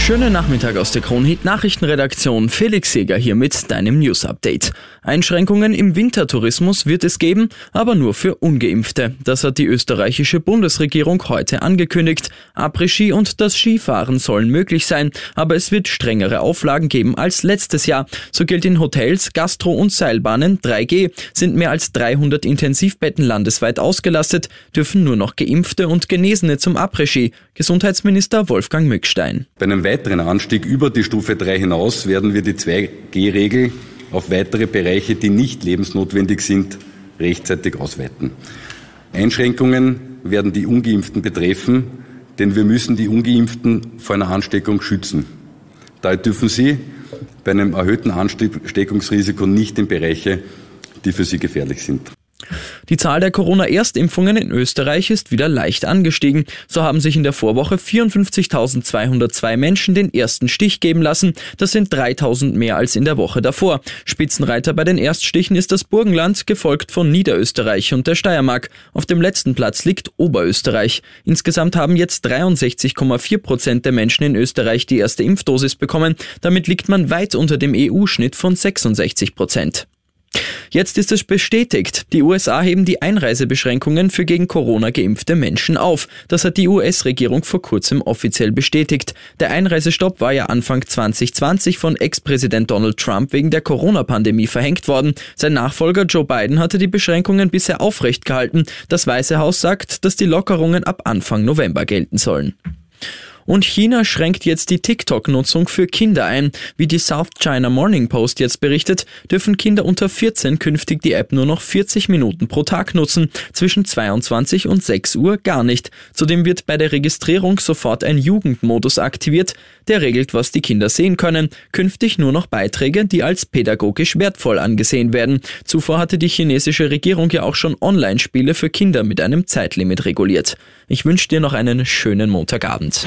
Schönen Nachmittag aus der Kronhit Nachrichtenredaktion. Felix Seger hier mit deinem News Update. Einschränkungen im Wintertourismus wird es geben, aber nur für ungeimpfte. Das hat die österreichische Bundesregierung heute angekündigt. Après-Ski und das Skifahren sollen möglich sein, aber es wird strengere Auflagen geben als letztes Jahr. So gilt in Hotels, Gastro- und Seilbahnen 3G. Sind mehr als 300 Intensivbetten landesweit ausgelastet, dürfen nur noch Geimpfte und Genesene zum Après-Ski. Gesundheitsminister Wolfgang Mückstein. Bei einem weiteren Anstieg über die Stufe 3 hinaus werden wir die 2G-Regel auf weitere Bereiche, die nicht lebensnotwendig sind, rechtzeitig ausweiten. Einschränkungen werden die ungeimpften betreffen, denn wir müssen die ungeimpften vor einer Ansteckung schützen. Daher dürfen sie bei einem erhöhten Ansteckungsrisiko nicht in Bereiche, die für sie gefährlich sind. Die Zahl der Corona-Erstimpfungen in Österreich ist wieder leicht angestiegen. So haben sich in der Vorwoche 54.202 Menschen den ersten Stich geben lassen. Das sind 3.000 mehr als in der Woche davor. Spitzenreiter bei den Erststichen ist das Burgenland, gefolgt von Niederösterreich und der Steiermark. Auf dem letzten Platz liegt Oberösterreich. Insgesamt haben jetzt 63,4 Prozent der Menschen in Österreich die erste Impfdosis bekommen. Damit liegt man weit unter dem EU-Schnitt von 66 Prozent. Jetzt ist es bestätigt. Die USA heben die Einreisebeschränkungen für gegen Corona geimpfte Menschen auf. Das hat die US-Regierung vor kurzem offiziell bestätigt. Der Einreisestopp war ja Anfang 2020 von Ex-Präsident Donald Trump wegen der Corona-Pandemie verhängt worden. Sein Nachfolger Joe Biden hatte die Beschränkungen bisher aufrecht gehalten. Das Weiße Haus sagt, dass die Lockerungen ab Anfang November gelten sollen. Und China schränkt jetzt die TikTok-Nutzung für Kinder ein. Wie die South China Morning Post jetzt berichtet, dürfen Kinder unter 14 künftig die App nur noch 40 Minuten pro Tag nutzen, zwischen 22 und 6 Uhr gar nicht. Zudem wird bei der Registrierung sofort ein Jugendmodus aktiviert, der regelt, was die Kinder sehen können. Künftig nur noch Beiträge, die als pädagogisch wertvoll angesehen werden. Zuvor hatte die chinesische Regierung ja auch schon Online-Spiele für Kinder mit einem Zeitlimit reguliert. Ich wünsche dir noch einen schönen Montagabend.